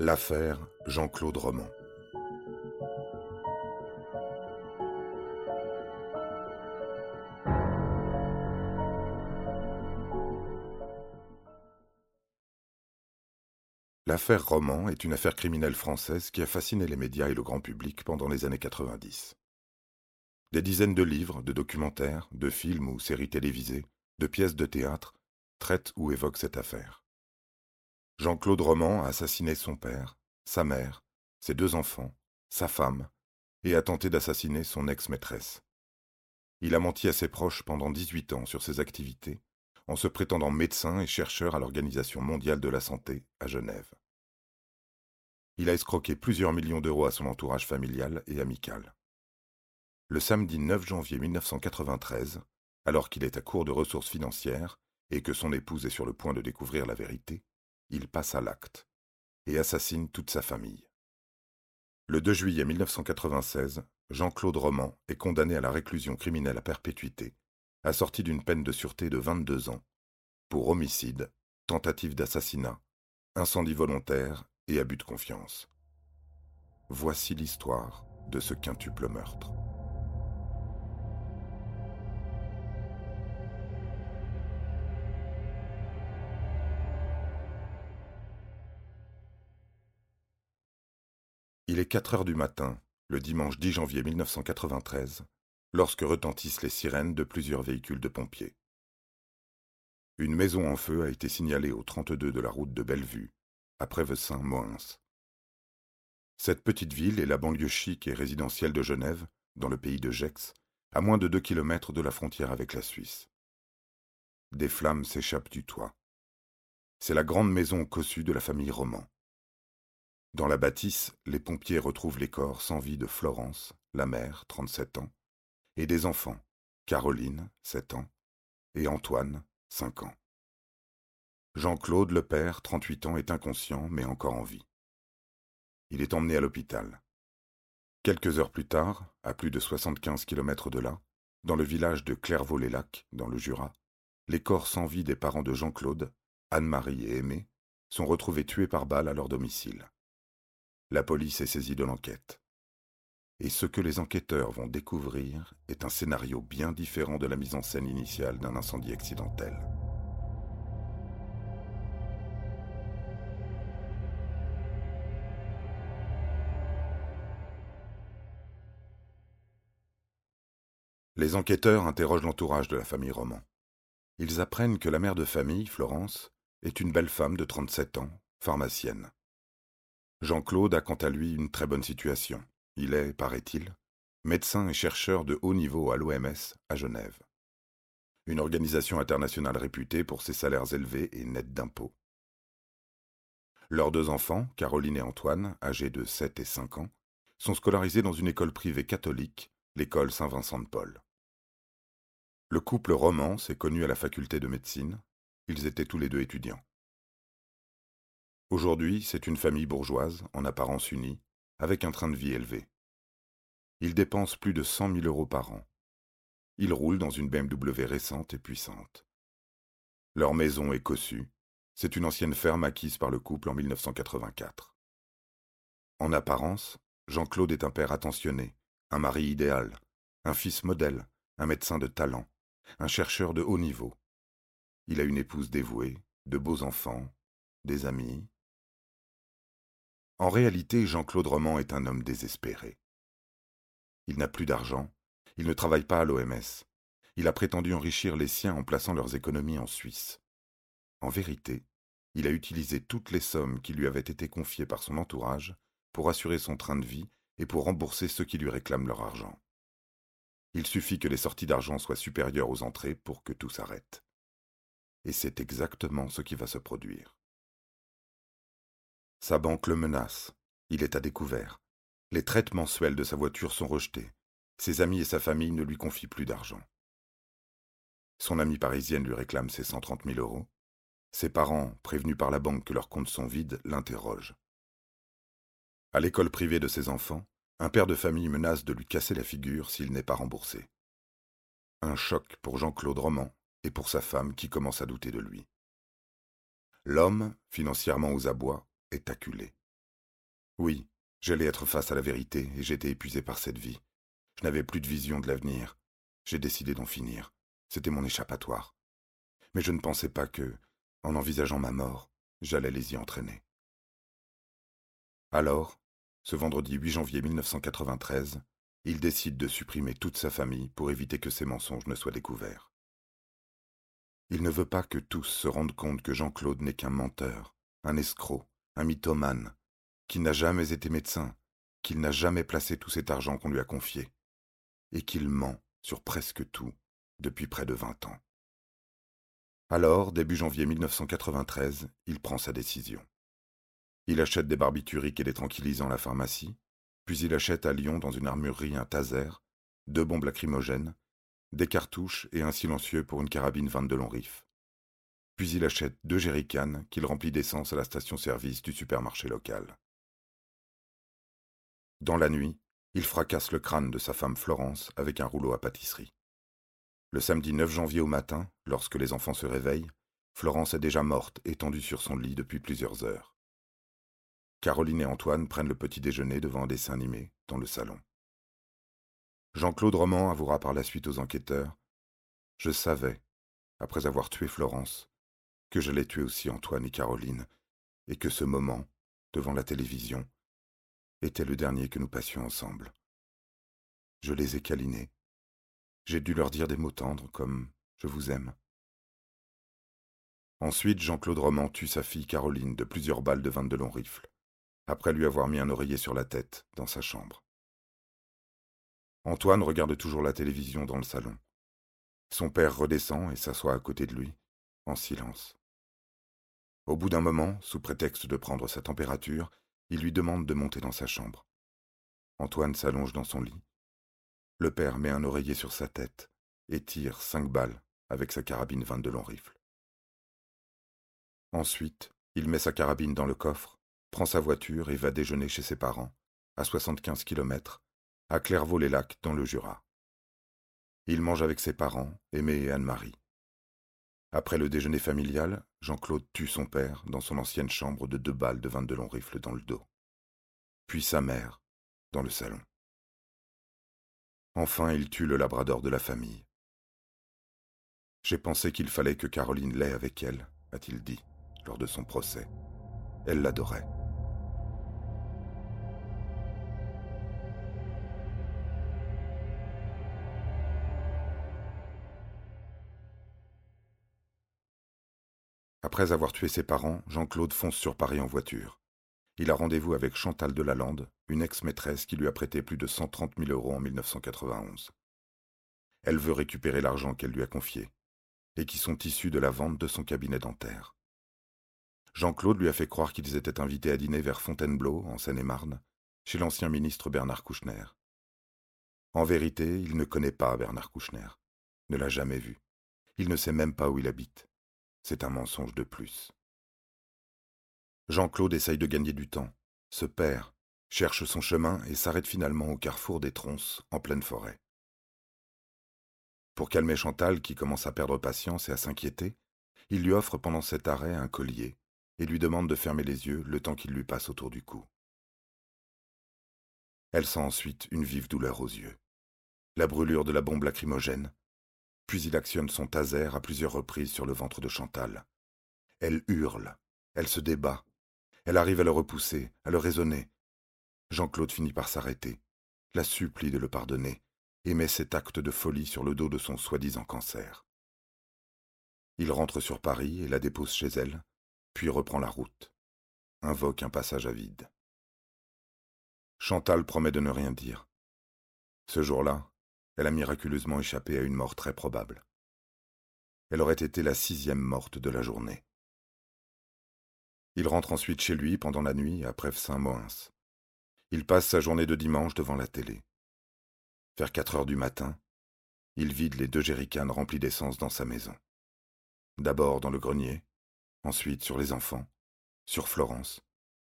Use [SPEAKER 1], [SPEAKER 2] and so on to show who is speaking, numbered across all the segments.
[SPEAKER 1] L'affaire Jean-Claude Roman. L'affaire Roman est une affaire criminelle française qui a fasciné les médias et le grand public pendant les années 90. Des dizaines de livres, de documentaires, de films ou séries télévisées, de pièces de théâtre traitent ou évoquent cette affaire. Jean-Claude Roman a assassiné son père, sa mère, ses deux enfants, sa femme, et a tenté d'assassiner son ex-maîtresse. Il a menti à ses proches pendant 18 ans sur ses activités, en se prétendant médecin et chercheur à l'Organisation mondiale de la santé à Genève. Il a escroqué plusieurs millions d'euros à son entourage familial et amical. Le samedi 9 janvier 1993, alors qu'il est à court de ressources financières et que son épouse est sur le point de découvrir la vérité, il passe à l'acte et assassine toute sa famille. Le 2 juillet 1996, Jean-Claude Roman est condamné à la réclusion criminelle à perpétuité, assorti d'une peine de sûreté de 22 ans, pour homicide, tentative d'assassinat, incendie volontaire et abus de confiance. Voici l'histoire de ce quintuple meurtre. Il est 4 heures du matin, le dimanche 10 janvier 1993, lorsque retentissent les sirènes de plusieurs véhicules de pompiers. Une maison en feu a été signalée au 32 de la route de Bellevue, après Vessin-Moins. Cette petite ville est la banlieue chic et résidentielle de Genève, dans le pays de Gex, à moins de deux kilomètres de la frontière avec la Suisse. Des flammes s'échappent du toit. C'est la grande maison cossue de la famille Roman. Dans la bâtisse, les pompiers retrouvent les corps sans vie de Florence, la mère, 37 ans, et des enfants, Caroline, 7 ans, et Antoine, 5 ans. Jean-Claude, le père, 38 ans, est inconscient, mais encore en vie. Il est emmené à l'hôpital. Quelques heures plus tard, à plus de 75 kilomètres de là, dans le village de Clairvaux-les-Lacs, dans le Jura, les corps sans vie des parents de Jean-Claude, Anne-Marie et Aimé, sont retrouvés tués par balle à leur domicile. La police est saisie de l'enquête. Et ce que les enquêteurs vont découvrir est un scénario bien différent de la mise en scène initiale d'un incendie accidentel. Les enquêteurs interrogent l'entourage de la famille Roman. Ils apprennent que la mère de famille, Florence, est une belle femme de 37 ans, pharmacienne. Jean-Claude a quant à lui une très bonne situation. Il est, paraît-il, médecin et chercheur de haut niveau à l'OMS à Genève. Une organisation internationale réputée pour ses salaires élevés et nets d'impôts. Leurs deux enfants, Caroline et Antoine, âgés de 7 et 5 ans, sont scolarisés dans une école privée catholique, l'école Saint-Vincent de Paul. Le couple roman s'est connu à la faculté de médecine, ils étaient tous les deux étudiants. Aujourd'hui, c'est une famille bourgeoise, en apparence unie, avec un train de vie élevé. Ils dépensent plus de cent mille euros par an. Ils roulent dans une BMW récente et puissante. Leur maison est cossue. C'est une ancienne ferme acquise par le couple en 1984. En apparence, Jean-Claude est un père attentionné, un mari idéal, un fils modèle, un médecin de talent, un chercheur de haut niveau. Il a une épouse dévouée, de beaux enfants, des amis, en réalité, Jean-Claude Roman est un homme désespéré. Il n'a plus d'argent, il ne travaille pas à l'OMS, il a prétendu enrichir les siens en plaçant leurs économies en Suisse. En vérité, il a utilisé toutes les sommes qui lui avaient été confiées par son entourage pour assurer son train de vie et pour rembourser ceux qui lui réclament leur argent. Il suffit que les sorties d'argent soient supérieures aux entrées pour que tout s'arrête. Et c'est exactement ce qui va se produire. Sa banque le menace. Il est à découvert. Les traites mensuelles de sa voiture sont rejetés. Ses amis et sa famille ne lui confient plus d'argent. Son amie parisienne lui réclame ses cent trente mille euros. Ses parents, prévenus par la banque que leurs comptes sont vides, l'interrogent. À l'école privée de ses enfants, un père de famille menace de lui casser la figure s'il n'est pas remboursé. Un choc pour Jean-Claude Roman et pour sa femme qui commence à douter de lui. L'homme, financièrement aux abois, est acculé. Oui, j'allais être face à la vérité et j'étais épuisé par cette vie. Je n'avais plus de vision de l'avenir. J'ai décidé d'en finir. C'était mon échappatoire. Mais je ne pensais pas que, en envisageant ma mort, j'allais les y entraîner. Alors, ce vendredi 8 janvier 1993, il décide de supprimer toute sa famille pour éviter que ses mensonges ne soient découverts. Il ne veut pas que tous se rendent compte que Jean-Claude n'est qu'un menteur, un escroc, un mythomane, qu'il n'a jamais été médecin, qu'il n'a jamais placé tout cet argent qu'on lui a confié, et qu'il ment sur presque tout depuis près de vingt ans. Alors, début janvier 1993, il prend sa décision. Il achète des barbituriques et des tranquillisants à la pharmacie, puis il achète à Lyon dans une armurerie un taser, deux bombes lacrymogènes, des cartouches et un silencieux pour une carabine 22 long rif. Puis il achète deux jerrycans qu'il remplit d'essence à la station-service du supermarché local. Dans la nuit, il fracasse le crâne de sa femme Florence avec un rouleau à pâtisserie. Le samedi 9 janvier au matin, lorsque les enfants se réveillent, Florence est déjà morte, étendue sur son lit depuis plusieurs heures. Caroline et Antoine prennent le petit déjeuner devant un dessin animé, dans le salon. Jean-Claude Roman avouera par la suite aux enquêteurs Je savais, après avoir tué Florence, que j'allais tuer aussi Antoine et Caroline, et que ce moment, devant la télévision, était le dernier que nous passions ensemble. Je les ai câlinés, j'ai dû leur dire des mots tendres comme Je vous aime. Ensuite, Jean-Claude Roman tue sa fille Caroline de plusieurs balles de de long rifle, après lui avoir mis un oreiller sur la tête dans sa chambre. Antoine regarde toujours la télévision dans le salon. Son père redescend et s'assoit à côté de lui, en silence. Au bout d'un moment, sous prétexte de prendre sa température, il lui demande de monter dans sa chambre. Antoine s'allonge dans son lit, le père met un oreiller sur sa tête et tire cinq balles avec sa carabine 22 long rifle. Ensuite, il met sa carabine dans le coffre, prend sa voiture et va déjeuner chez ses parents, à 75 km, à Clairvaux-les-Lacs, dans le Jura. Il mange avec ses parents, Aimé et Anne-Marie. Après le déjeuner familial, Jean-Claude tue son père dans son ancienne chambre de deux balles de 22 long rifle dans le dos. Puis sa mère, dans le salon. Enfin, il tue le labrador de la famille. J'ai pensé qu'il fallait que Caroline l'ait avec elle, a-t-il dit, lors de son procès. Elle l'adorait. Après avoir tué ses parents, Jean-Claude fonce sur Paris en voiture. Il a rendez-vous avec Chantal Delalande, une ex-maîtresse qui lui a prêté plus de 130 000 euros en 1991. Elle veut récupérer l'argent qu'elle lui a confié, et qui sont issus de la vente de son cabinet dentaire. Jean-Claude lui a fait croire qu'ils étaient invités à dîner vers Fontainebleau, en Seine-et-Marne, chez l'ancien ministre Bernard Kouchner. En vérité, il ne connaît pas Bernard Kouchner, ne l'a jamais vu. Il ne sait même pas où il habite. C'est un mensonge de plus. Jean-Claude essaye de gagner du temps, se perd, cherche son chemin et s'arrête finalement au carrefour des tronces, en pleine forêt. Pour calmer Chantal, qui commence à perdre patience et à s'inquiéter, il lui offre pendant cet arrêt un collier et lui demande de fermer les yeux le temps qu'il lui passe autour du cou. Elle sent ensuite une vive douleur aux yeux, la brûlure de la bombe lacrymogène, puis il actionne son taser à plusieurs reprises sur le ventre de Chantal. Elle hurle, elle se débat, elle arrive à le repousser, à le raisonner. Jean-Claude finit par s'arrêter, la supplie de le pardonner, et met cet acte de folie sur le dos de son soi-disant cancer. Il rentre sur Paris et la dépose chez elle, puis reprend la route, invoque un passage à vide. Chantal promet de ne rien dire. Ce jour-là, elle a miraculeusement échappé à une mort très probable. Elle aurait été la sixième morte de la journée. Il rentre ensuite chez lui pendant la nuit à Prèves-Saint-Moins. Il passe sa journée de dimanche devant la télé. Vers quatre heures du matin, il vide les deux jerrycans remplis d'essence dans sa maison. D'abord dans le grenier, ensuite sur les enfants, sur Florence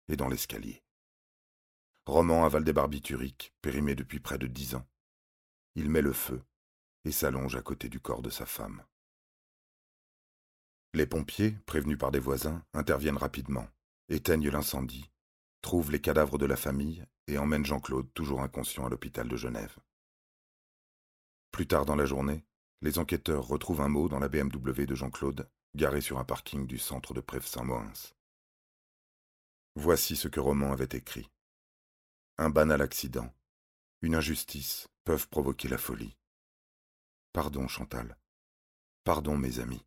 [SPEAKER 1] et dans l'escalier. Roman avale des barbituriques, périmés depuis près de dix ans. Il met le feu et s'allonge à côté du corps de sa femme. Les pompiers, prévenus par des voisins, interviennent rapidement, éteignent l'incendie trouve les cadavres de la famille et emmène Jean-Claude, toujours inconscient, à l'hôpital de Genève. Plus tard dans la journée, les enquêteurs retrouvent un mot dans la BMW de Jean-Claude, garé sur un parking du centre de Prèves-Saint-Moens. Voici ce que Roman avait écrit. Un banal accident, une injustice peuvent provoquer la folie. Pardon, Chantal. Pardon, mes amis.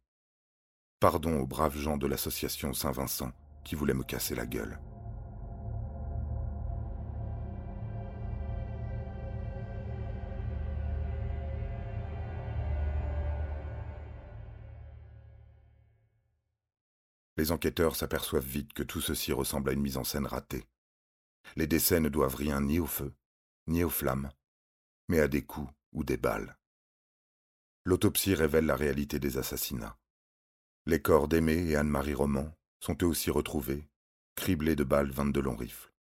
[SPEAKER 1] Pardon aux braves gens de l'association Saint-Vincent qui voulaient me casser la gueule. Les enquêteurs s'aperçoivent vite que tout ceci ressemble à une mise en scène ratée. Les décès ne doivent rien ni au feu, ni aux flammes, à des coups ou des balles. L'autopsie révèle la réalité des assassinats. Les corps d'Aimé et Anne-Marie Roman sont eux aussi retrouvés, criblés de balles 22 longs rifles.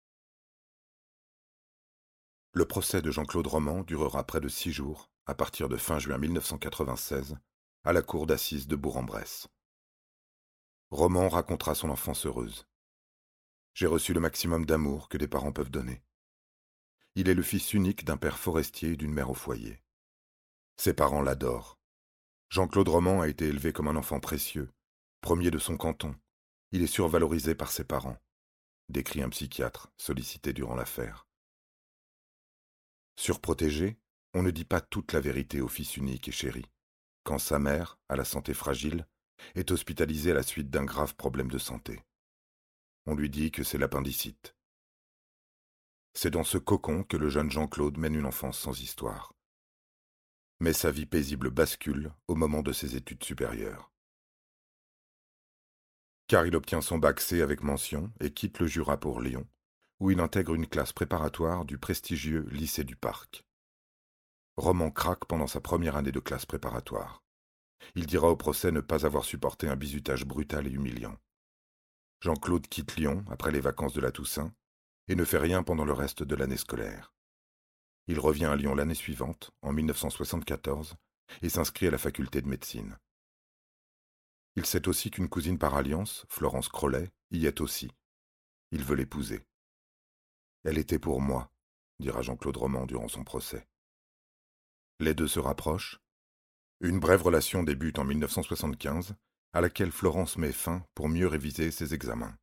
[SPEAKER 1] Le procès de Jean-Claude Roman durera près de six jours, à partir de fin juin 1996, à la cour d'assises de Bourg-en-Bresse. Roman racontera son enfance heureuse. J'ai reçu le maximum d'amour que des parents peuvent donner. Il est le fils unique d'un père forestier et d'une mère au foyer. Ses parents l'adorent. Jean-Claude Roman a été élevé comme un enfant précieux, premier de son canton. Il est survalorisé par ses parents, décrit un psychiatre sollicité durant l'affaire. Surprotégé, on ne dit pas toute la vérité au fils unique et chéri. Quand sa mère, à la santé fragile, est hospitalisé à la suite d'un grave problème de santé. On lui dit que c'est l'appendicite. C'est dans ce cocon que le jeune Jean-Claude mène une enfance sans histoire. Mais sa vie paisible bascule au moment de ses études supérieures. Car il obtient son bac C avec mention et quitte le Jura pour Lyon, où il intègre une classe préparatoire du prestigieux lycée du Parc. Roman craque pendant sa première année de classe préparatoire. Il dira au procès ne pas avoir supporté un bizutage brutal et humiliant. Jean-Claude quitte Lyon après les vacances de la Toussaint et ne fait rien pendant le reste de l'année scolaire. Il revient à Lyon l'année suivante, en 1974, et s'inscrit à la faculté de médecine. Il sait aussi qu'une cousine par alliance, Florence Crollet, y est aussi. Il veut l'épouser. Elle était pour moi, dira Jean-Claude Roman durant son procès. Les deux se rapprochent, une brève relation débute en 1975, à laquelle Florence met fin pour mieux réviser ses examens.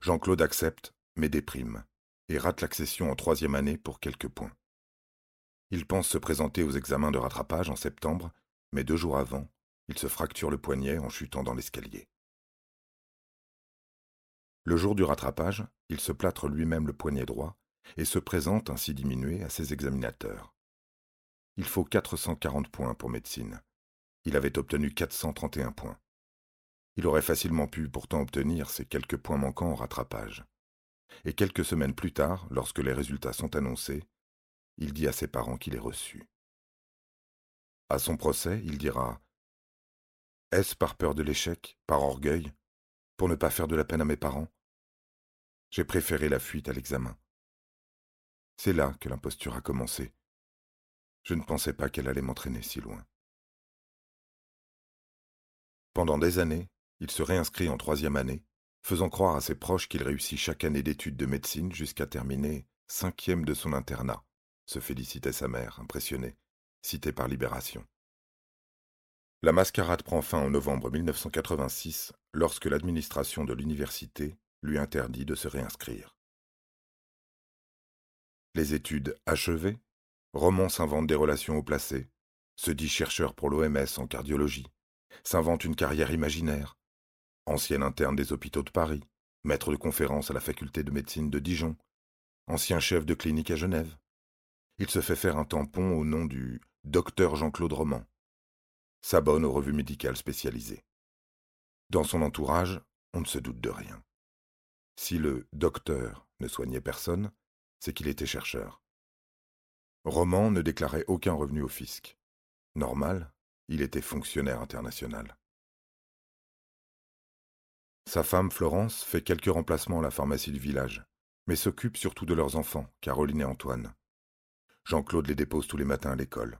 [SPEAKER 1] Jean-Claude accepte, mais déprime, et rate l'accession en troisième année pour quelques points. Il pense se présenter aux examens de rattrapage en septembre, mais deux jours avant, il se fracture le poignet en chutant dans l'escalier. Le jour du rattrapage, il se plâtre lui-même le poignet droit et se présente ainsi diminué à ses examinateurs. Il faut 440 points pour médecine. Il avait obtenu 431 points. Il aurait facilement pu pourtant obtenir ces quelques points manquants en rattrapage. Et quelques semaines plus tard, lorsque les résultats sont annoncés, il dit à ses parents qu'il est reçu. À son procès, il dira Est-ce par peur de l'échec, par orgueil, pour ne pas faire de la peine à mes parents? J'ai préféré la fuite à l'examen. C'est là que l'imposture a commencé, je ne pensais pas qu'elle allait m'entraîner si loin. Pendant des années, il se réinscrit en troisième année, faisant croire à ses proches qu'il réussit chaque année d'études de médecine jusqu'à terminer cinquième de son internat, se félicitait sa mère, impressionnée, citée par Libération. La mascarade prend fin en novembre 1986 lorsque l'administration de l'université lui interdit de se réinscrire. Les études achevées, Roman s'invente des relations haut placées, se dit chercheur pour l'OMS en cardiologie, s'invente une carrière imaginaire, ancien interne des hôpitaux de Paris, maître de conférence à la faculté de médecine de Dijon, ancien chef de clinique à Genève. Il se fait faire un tampon au nom du docteur Jean-Claude Roman, s'abonne aux revues médicales spécialisées. Dans son entourage, on ne se doute de rien. Si le docteur ne soignait personne, c'est qu'il était chercheur. Roman ne déclarait aucun revenu au fisc. Normal, il était fonctionnaire international. Sa femme Florence fait quelques remplacements à la pharmacie du village, mais s'occupe surtout de leurs enfants, Caroline et Antoine. Jean-Claude les dépose tous les matins à l'école.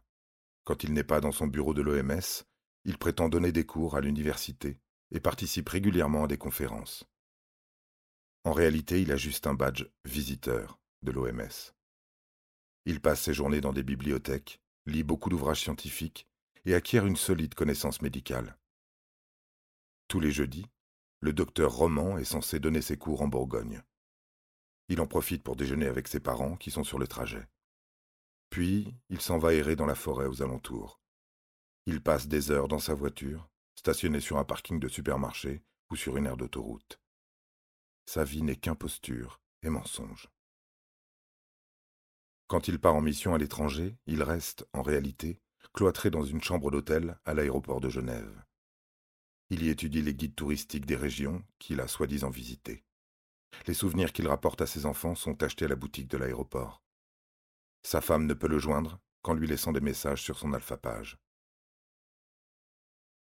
[SPEAKER 1] Quand il n'est pas dans son bureau de l'OMS, il prétend donner des cours à l'université et participe régulièrement à des conférences. En réalité, il a juste un badge visiteur de l'OMS. Il passe ses journées dans des bibliothèques, lit beaucoup d'ouvrages scientifiques et acquiert une solide connaissance médicale. Tous les jeudis, le docteur Roman est censé donner ses cours en Bourgogne. Il en profite pour déjeuner avec ses parents qui sont sur le trajet. Puis, il s'en va errer dans la forêt aux alentours. Il passe des heures dans sa voiture, stationnée sur un parking de supermarché ou sur une aire d'autoroute. Sa vie n'est qu'imposture et mensonge. Quand il part en mission à l'étranger, il reste, en réalité, cloîtré dans une chambre d'hôtel à l'aéroport de Genève. Il y étudie les guides touristiques des régions qu'il a soi-disant visitées. Les souvenirs qu'il rapporte à ses enfants sont achetés à la boutique de l'aéroport. Sa femme ne peut le joindre qu'en lui laissant des messages sur son alphapage.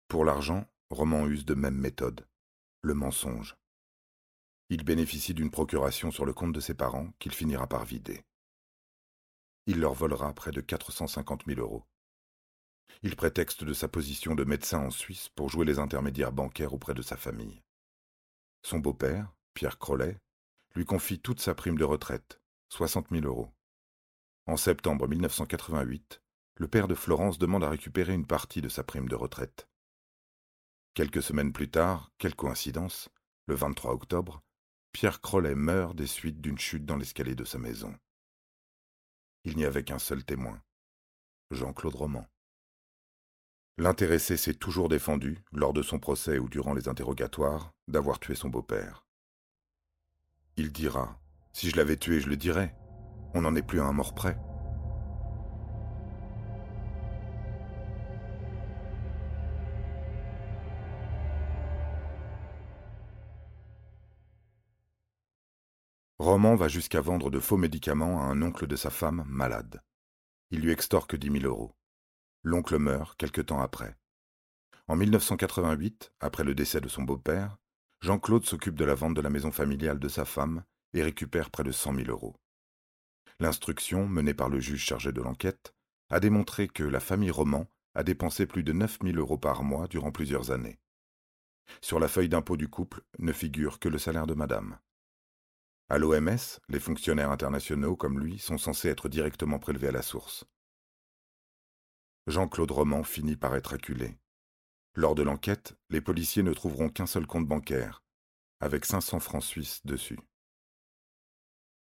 [SPEAKER 1] Pour l'argent, Roman use de même méthode, le mensonge. Il bénéficie d'une procuration sur le compte de ses parents qu'il finira par vider. Il leur volera près de 450 000 euros. Il prétexte de sa position de médecin en Suisse pour jouer les intermédiaires bancaires auprès de sa famille. Son beau-père, Pierre Crollet, lui confie toute sa prime de retraite, 60 000 euros. En septembre 1988, le père de Florence demande à récupérer une partie de sa prime de retraite. Quelques semaines plus tard, quelle coïncidence, le 23 octobre, Pierre Crollet meurt des suites d'une chute dans l'escalier de sa maison. Il n'y avait qu'un seul témoin, Jean-Claude Roman. L'intéressé s'est toujours défendu, lors de son procès ou durant les interrogatoires, d'avoir tué son beau-père. Il dira Si je l'avais tué, je le dirais. On n'en est plus à un mort près. Roman va jusqu'à vendre de faux médicaments à un oncle de sa femme malade. Il lui extorque dix mille euros. L'oncle meurt quelque temps après. En 1988, après le décès de son beau-père, Jean-Claude s'occupe de la vente de la maison familiale de sa femme et récupère près de cent mille euros. L'instruction, menée par le juge chargé de l'enquête, a démontré que la famille Roman a dépensé plus de 9000 euros par mois durant plusieurs années. Sur la feuille d'impôt du couple ne figure que le salaire de madame. À l'OMS, les fonctionnaires internationaux comme lui sont censés être directement prélevés à la source. Jean-Claude Roman finit par être acculé. Lors de l'enquête, les policiers ne trouveront qu'un seul compte bancaire, avec 500 francs suisses dessus.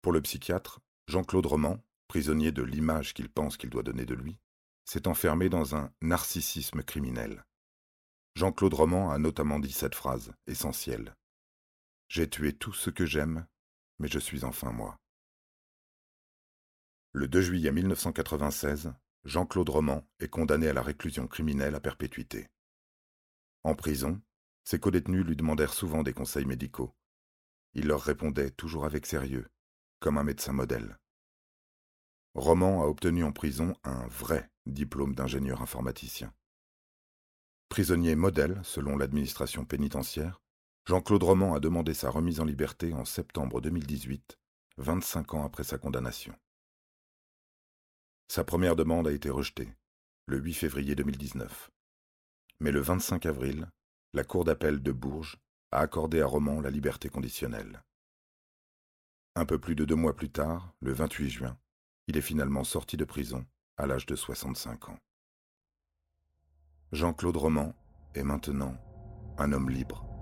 [SPEAKER 1] Pour le psychiatre, Jean-Claude Roman, prisonnier de l'image qu'il pense qu'il doit donner de lui, s'est enfermé dans un narcissisme criminel. Jean-Claude Roman a notamment dit cette phrase, essentielle. J'ai tué tout ce que j'aime, mais je suis enfin moi. Le 2 juillet 1996, Jean-Claude Roman est condamné à la réclusion criminelle à perpétuité. En prison, ses codétenus lui demandèrent souvent des conseils médicaux. Il leur répondait toujours avec sérieux, comme un médecin modèle. Roman a obtenu en prison un vrai diplôme d'ingénieur informaticien. Prisonnier modèle, selon l'administration pénitentiaire, Jean-Claude Roman a demandé sa remise en liberté en septembre 2018, 25 ans après sa condamnation. Sa première demande a été rejetée, le 8 février 2019. Mais le 25 avril, la Cour d'appel de Bourges a accordé à Roman la liberté conditionnelle. Un peu plus de deux mois plus tard, le 28 juin, il est finalement sorti de prison à l'âge de 65 ans. Jean-Claude Roman est maintenant un homme libre.